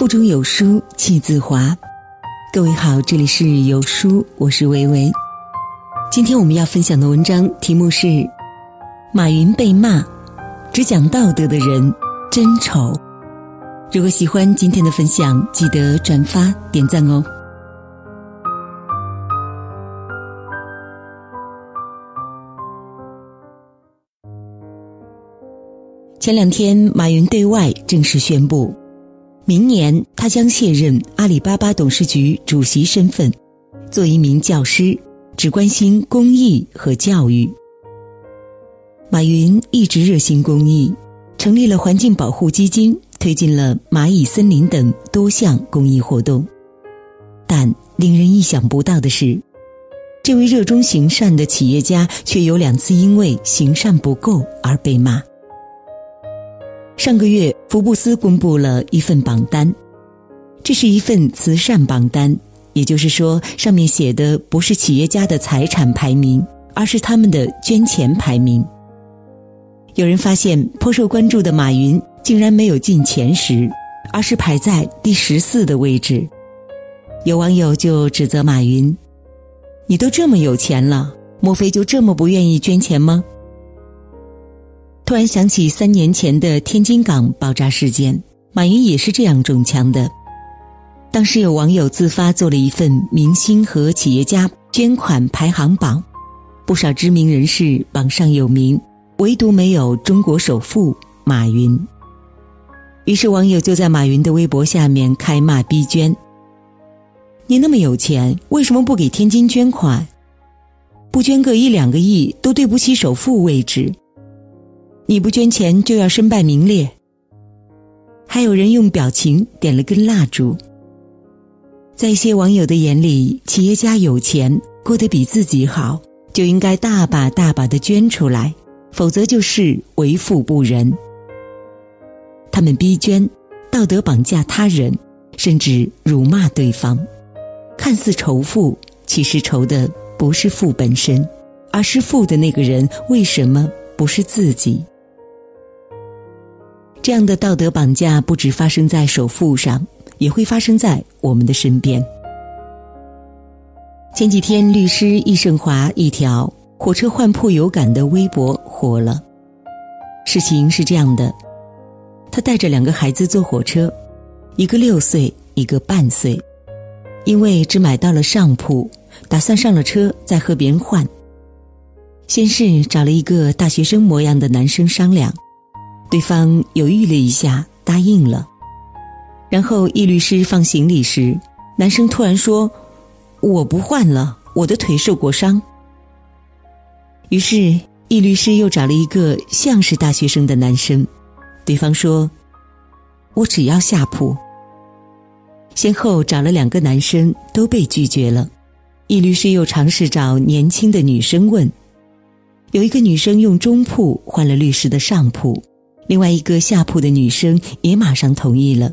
腹中有书气自华。各位好，这里是有书，我是维维。今天我们要分享的文章题目是《马云被骂，只讲道德的人真丑》。如果喜欢今天的分享，记得转发点赞哦。前两天，马云对外正式宣布，明年他将卸任阿里巴巴董事局主席身份，做一名教师，只关心公益和教育。马云一直热心公益，成立了环境保护基金，推进了蚂蚁森林等多项公益活动。但令人意想不到的是，这位热衷行善的企业家却有两次因为行善不够而被骂。上个月，福布斯公布了一份榜单，这是一份慈善榜单，也就是说，上面写的不是企业家的财产排名，而是他们的捐钱排名。有人发现，颇受关注的马云竟然没有进前十，而是排在第十四的位置。有网友就指责马云：“你都这么有钱了，莫非就这么不愿意捐钱吗？”突然想起三年前的天津港爆炸事件，马云也是这样中枪的。当时有网友自发做了一份明星和企业家捐款排行榜，不少知名人士榜上有名，唯独没有中国首富马云。于是网友就在马云的微博下面开骂逼捐：“你那么有钱，为什么不给天津捐款？不捐个一两个亿都对不起首富位置。”你不捐钱就要身败名裂。还有人用表情点了根蜡烛。在一些网友的眼里，企业家有钱，过得比自己好，就应该大把大把的捐出来，否则就是为富不仁。他们逼捐，道德绑架他人，甚至辱骂对方，看似仇富，其实仇的不是富本身，而是富的那个人为什么不是自己？这样的道德绑架不止发生在首富上，也会发生在我们的身边。前几天，律师易胜华一条“火车换铺有感”的微博火了。事情是这样的：他带着两个孩子坐火车，一个六岁，一个半岁。因为只买到了上铺，打算上了车再和别人换。先是找了一个大学生模样的男生商量。对方犹豫了一下，答应了。然后易律师放行李时，男生突然说：“我不换了，我的腿受过伤。”于是易律师又找了一个像是大学生的男生，对方说：“我只要下铺。”先后找了两个男生，都被拒绝了。易律师又尝试找年轻的女生问，有一个女生用中铺换了律师的上铺。另外一个下铺的女生也马上同意了，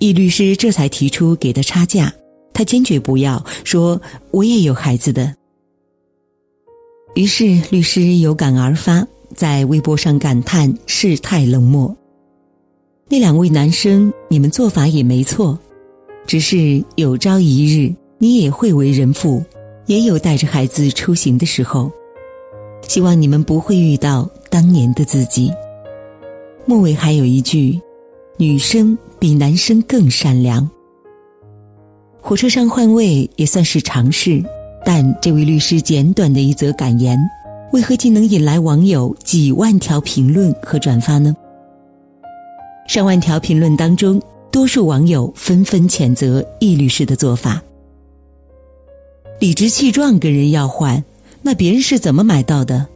易律师这才提出给的差价，他坚决不要，说我也有孩子的。于是律师有感而发，在微博上感叹世态冷漠。那两位男生，你们做法也没错，只是有朝一日你也会为人父，也有带着孩子出行的时候，希望你们不会遇到当年的自己。末尾还有一句：“女生比男生更善良。”火车上换位也算是常事，但这位律师简短的一则感言，为何竟能引来网友几万条评论和转发呢？上万条评论当中，多数网友纷纷谴责易律师的做法。理直气壮跟人要换，那别人是怎么买到的？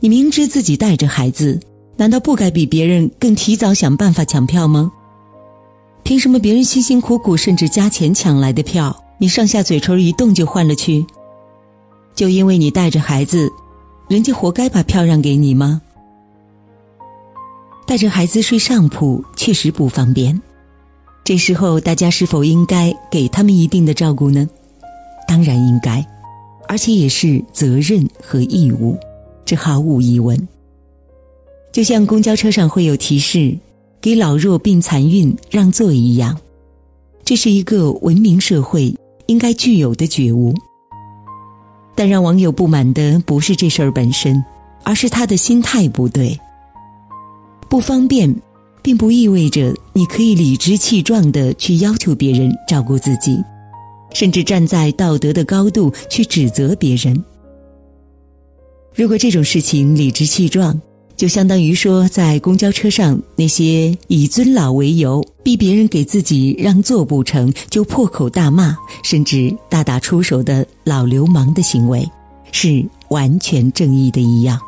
你明知自己带着孩子。难道不该比别人更提早想办法抢票吗？凭什么别人辛辛苦苦甚至加钱抢来的票，你上下嘴唇一动就换了去？就因为你带着孩子，人家活该把票让给你吗？带着孩子睡上铺确实不方便，这时候大家是否应该给他们一定的照顾呢？当然应该，而且也是责任和义务，这毫无疑问。就像公交车上会有提示，给老弱病残孕让座一样。这是一个文明社会应该具有的觉悟。但让网友不满的不是这事儿本身，而是他的心态不对。不方便，并不意味着你可以理直气壮的去要求别人照顾自己，甚至站在道德的高度去指责别人。如果这种事情理直气壮，就相当于说在公交车上那些以尊老为由逼别人给自己让座不成就破口大骂，甚至大打出手的老流氓的行为，是完全正义的一样。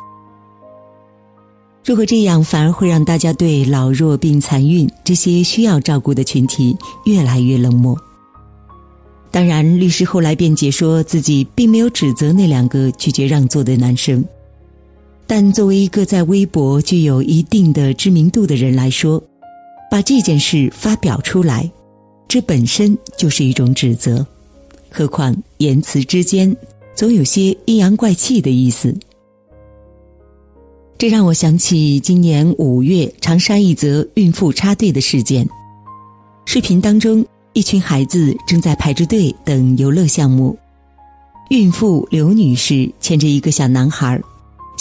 如果这样，反而会让大家对老弱病残孕这些需要照顾的群体越来越冷漠。当然，律师后来辩解说自己并没有指责那两个拒绝让座的男生，但作为一个在微博具有一定的知名度的人来说，把这件事发表出来，这本身就是一种指责，何况言辞之间总有些阴阳怪气的意思。这让我想起今年五月长沙一则孕妇插队的事件，视频当中。一群孩子正在排着队等游乐项目，孕妇刘女士牵着一个小男孩，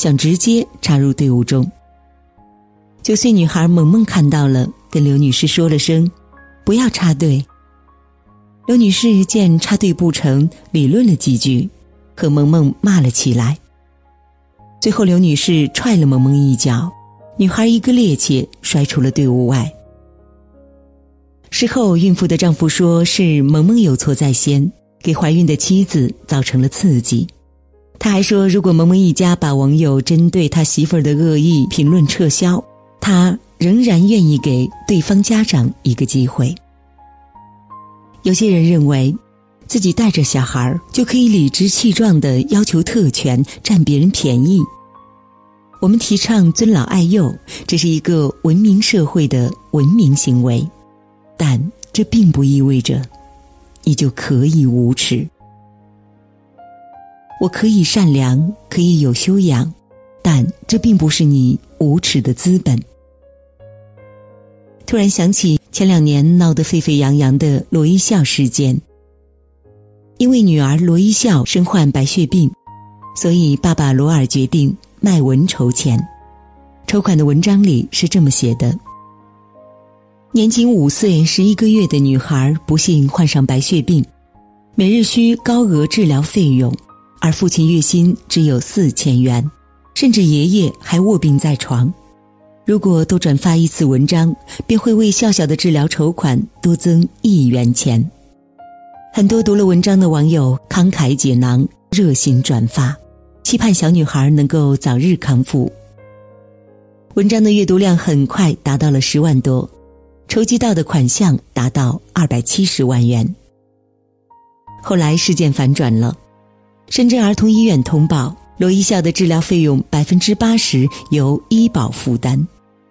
想直接插入队伍中。九岁女孩萌萌看到了，跟刘女士说了声“不要插队”。刘女士见插队不成，理论了几句，和萌萌骂了起来。最后，刘女士踹了萌萌一脚，女孩一个趔趄摔出了队伍外。事后，孕妇的丈夫说是萌萌有错在先，给怀孕的妻子造成了刺激。他还说，如果萌萌一家把网友针对他媳妇儿的恶意评论撤销，他仍然愿意给对方家长一个机会。有些人认为，自己带着小孩就可以理直气壮地要求特权，占别人便宜。我们提倡尊老爱幼，这是一个文明社会的文明行为。但这并不意味着你就可以无耻。我可以善良，可以有修养，但这并不是你无耻的资本。突然想起前两年闹得沸沸扬扬的罗一笑事件，因为女儿罗一笑身患白血病，所以爸爸罗尔决定卖文筹钱。筹款的文章里是这么写的。年仅五岁十一个月的女孩不幸患上白血病，每日需高额治疗费用，而父亲月薪只有四千元，甚至爷爷还卧病在床。如果多转发一次文章，便会为笑笑的治疗筹款多增一元钱。很多读了文章的网友慷慨解囊，热心转发，期盼小女孩能够早日康复。文章的阅读量很快达到了十万多。筹集到的款项达到二百七十万元。后来事件反转了，深圳儿童医院通报，罗一笑的治疗费用百分之八十由医保负担，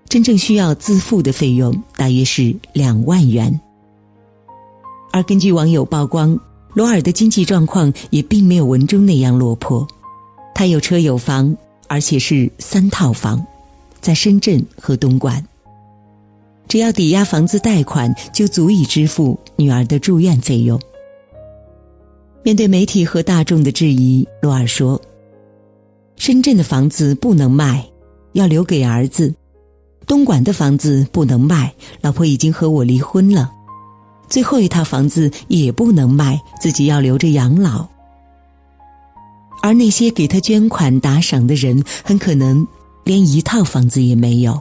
真正需要自付的费用大约是两万元。而根据网友曝光，罗尔的经济状况也并没有文中那样落魄，他有车有房，而且是三套房，在深圳和东莞。只要抵押房子贷款，就足以支付女儿的住院费用。面对媒体和大众的质疑，罗尔说：“深圳的房子不能卖，要留给儿子；东莞的房子不能卖，老婆已经和我离婚了；最后一套房子也不能卖，自己要留着养老。而那些给他捐款打赏的人，很可能连一套房子也没有。”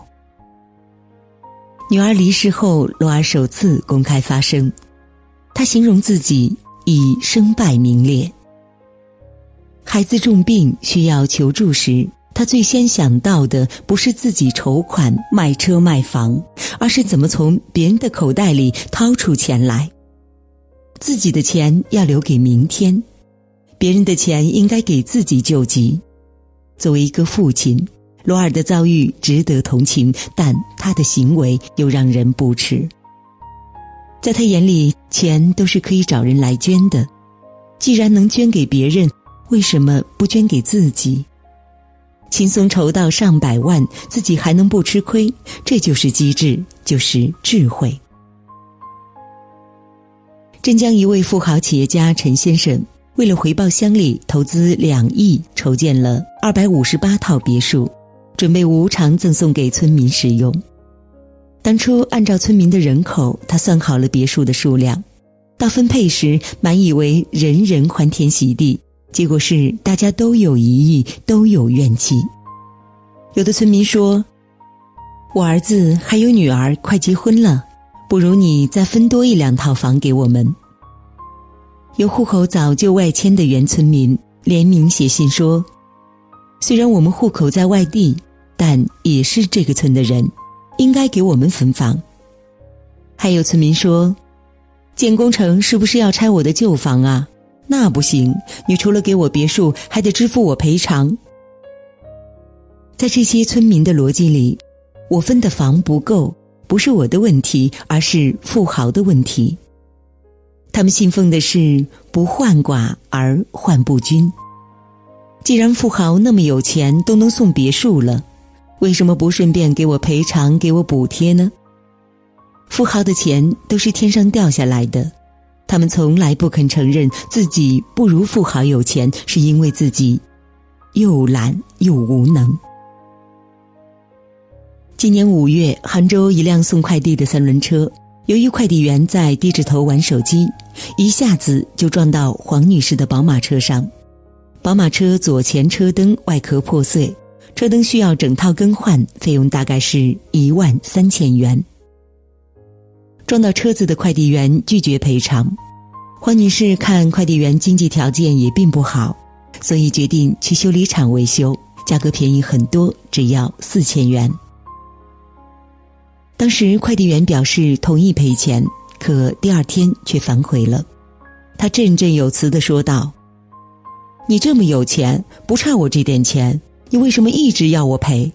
女儿离世后，罗尔首次公开发声，他形容自己已身败名裂。孩子重病需要求助时，他最先想到的不是自己筹款卖车卖房，而是怎么从别人的口袋里掏出钱来。自己的钱要留给明天，别人的钱应该给自己救急。作为一个父亲。罗尔的遭遇值得同情，但他的行为又让人不齿。在他眼里，钱都是可以找人来捐的，既然能捐给别人，为什么不捐给自己？轻松筹到上百万，自己还能不吃亏？这就是机智，就是智慧。镇江一位富豪企业家陈先生，为了回报乡里，投资两亿筹建了二百五十八套别墅，准备无偿赠送给村民使用。当初按照村民的人口，他算好了别墅的数量，到分配时满以为人人欢天喜地，结果是大家都有疑义，都有怨气。有的村民说：“我儿子还有女儿快结婚了。”不如你再分多一两套房给我们。有户口早就外迁的原村民联名写信说：“虽然我们户口在外地，但也是这个村的人，应该给我们分房。”还有村民说：“建工程是不是要拆我的旧房啊？那不行，你除了给我别墅，还得支付我赔偿。”在这些村民的逻辑里，我分的房不够。不是我的问题，而是富豪的问题。他们信奉的是“不患寡而患不均”。既然富豪那么有钱，都能送别墅了，为什么不顺便给我赔偿、给我补贴呢？富豪的钱都是天上掉下来的，他们从来不肯承认自己不如富豪有钱，是因为自己又懒又无能。今年五月，杭州一辆送快递的三轮车，由于快递员在低着头玩手机，一下子就撞到黄女士的宝马车上。宝马车左前车灯外壳破碎，车灯需要整套更换，费用大概是一万三千元。撞到车子的快递员拒绝赔偿，黄女士看快递员经济条件也并不好，所以决定去修理厂维修，价格便宜很多，只要四千元。当时快递员表示同意赔钱，可第二天却反悔了。他振振有词的说道：“你这么有钱，不差我这点钱，你为什么一直要我赔？”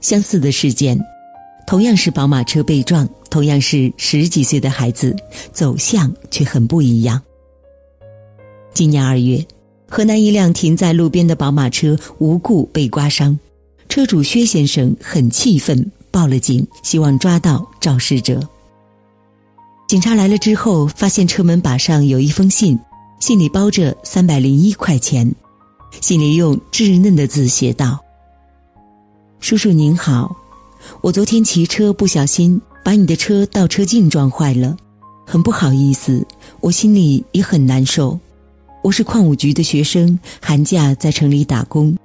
相似的事件，同样是宝马车被撞，同样是十几岁的孩子，走向却很不一样。今年二月，河南一辆停在路边的宝马车无故被刮伤。车主薛先生很气愤，报了警，希望抓到肇事者。警察来了之后，发现车门把上有一封信，信里包着三百零一块钱，信里用稚嫩的字写道：“叔叔您好，我昨天骑车不小心把你的车倒车镜撞坏了，很不好意思，我心里也很难受。我是矿务局的学生，寒假在城里打工。”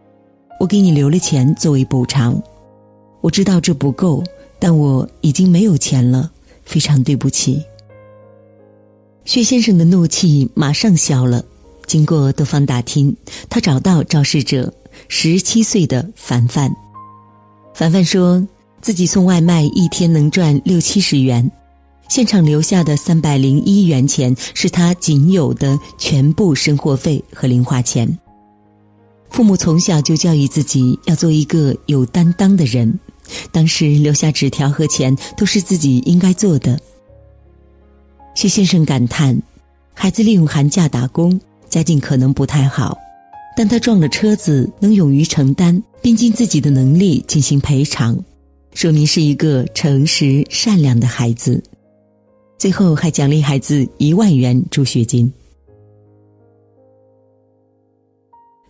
我给你留了钱作为补偿，我知道这不够，但我已经没有钱了，非常对不起。薛先生的怒气马上消了。经过多方打听，他找到肇事者十七岁的凡凡。凡凡说自己送外卖一天能赚六七十元，现场留下的三百零一元钱是他仅有的全部生活费和零花钱。父母从小就教育自己要做一个有担当的人，当时留下纸条和钱都是自己应该做的。薛先生感叹：孩子利用寒假打工，家境可能不太好，但他撞了车子能勇于承担，并尽自己的能力进行赔偿，说明是一个诚实善良的孩子。最后还奖励孩子一万元助学金。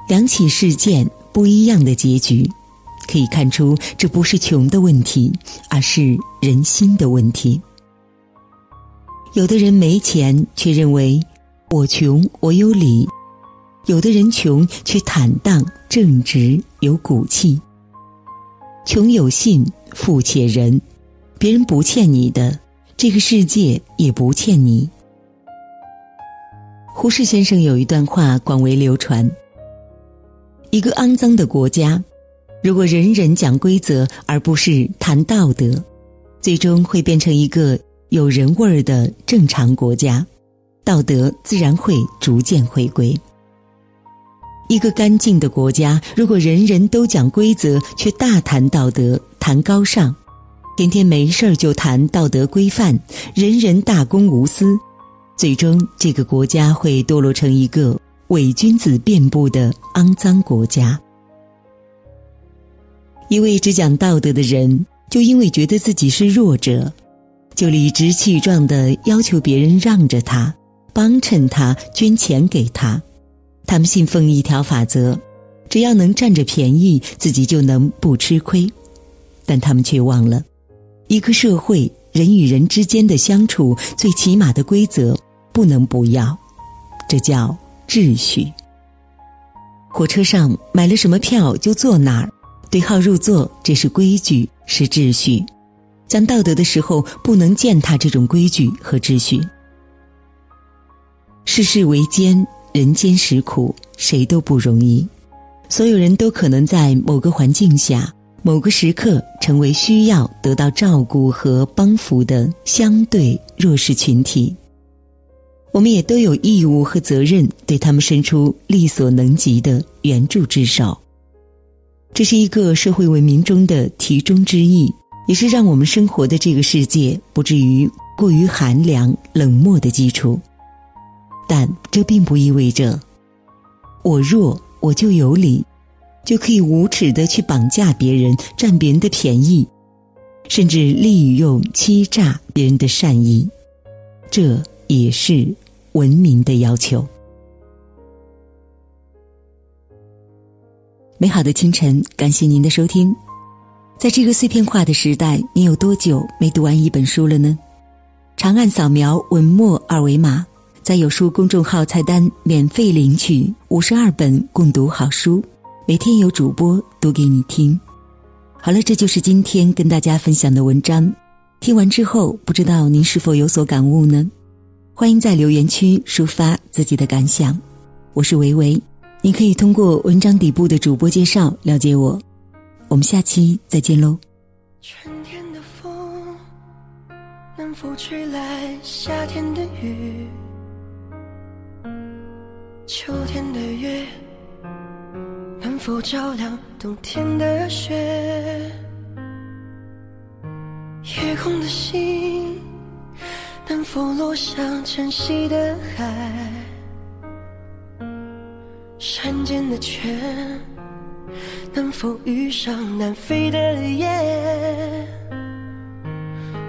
两起事件不一样的结局，可以看出这不是穷的问题，而是人心的问题。有的人没钱，却认为我穷我有理；有的人穷却坦荡正直有骨气。穷有信，富且仁，别人不欠你的，这个世界也不欠你。胡适先生有一段话广为流传。一个肮脏的国家，如果人人讲规则而不是谈道德，最终会变成一个有人味儿的正常国家，道德自然会逐渐回归。一个干净的国家，如果人人都讲规则，却大谈道德、谈高尚，天天没事儿就谈道德规范，人人大公无私，最终这个国家会堕落成一个。伪君子遍布的肮脏国家，一位只讲道德的人，就因为觉得自己是弱者，就理直气壮的要求别人让着他、帮衬他、捐钱给他。他们信奉一条法则：只要能占着便宜，自己就能不吃亏。但他们却忘了，一个社会人与人之间的相处最起码的规则不能不要，这叫秩序。火车上买了什么票就坐哪儿，对号入座，这是规矩，是秩序。讲道德的时候，不能践踏这种规矩和秩序。世事维艰，人间实苦，谁都不容易。所有人都可能在某个环境下、某个时刻，成为需要得到照顾和帮扶的相对弱势群体。我们也都有义务和责任对他们伸出力所能及的援助之手。这是一个社会文明中的题中之意，也是让我们生活的这个世界不至于过于寒凉冷漠的基础。但这并不意味着我弱我就有理，就可以无耻的去绑架别人、占别人的便宜，甚至利用欺诈别人的善意。这。也是文明的要求。美好的清晨，感谢您的收听。在这个碎片化的时代，你有多久没读完一本书了呢？长按扫描文末二维码，在有书公众号菜单免费领取五十二本共读好书，每天有主播读给你听。好了，这就是今天跟大家分享的文章。听完之后，不知道您是否有所感悟呢？欢迎在留言区抒发自己的感想，我是维维，你可以通过文章底部的主播介绍了解我。我们下期再见喽。春天的风能否吹来夏天的雨？秋天的月能否照亮冬天的雪？夜空的星。能否落向晨曦的海？山间的泉能否遇上南飞的雁？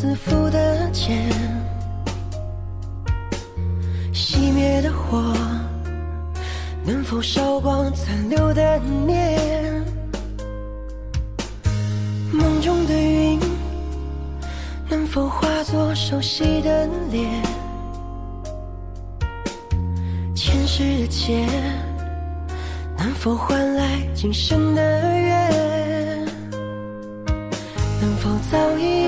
自负的茧？熄灭的火能否烧光残留的念？梦中的云能否化作熟悉的脸？前世的劫能否换来今生的缘？能否早一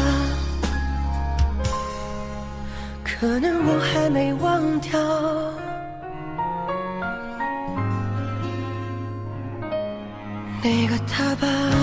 可能我还没忘掉。那个他吧。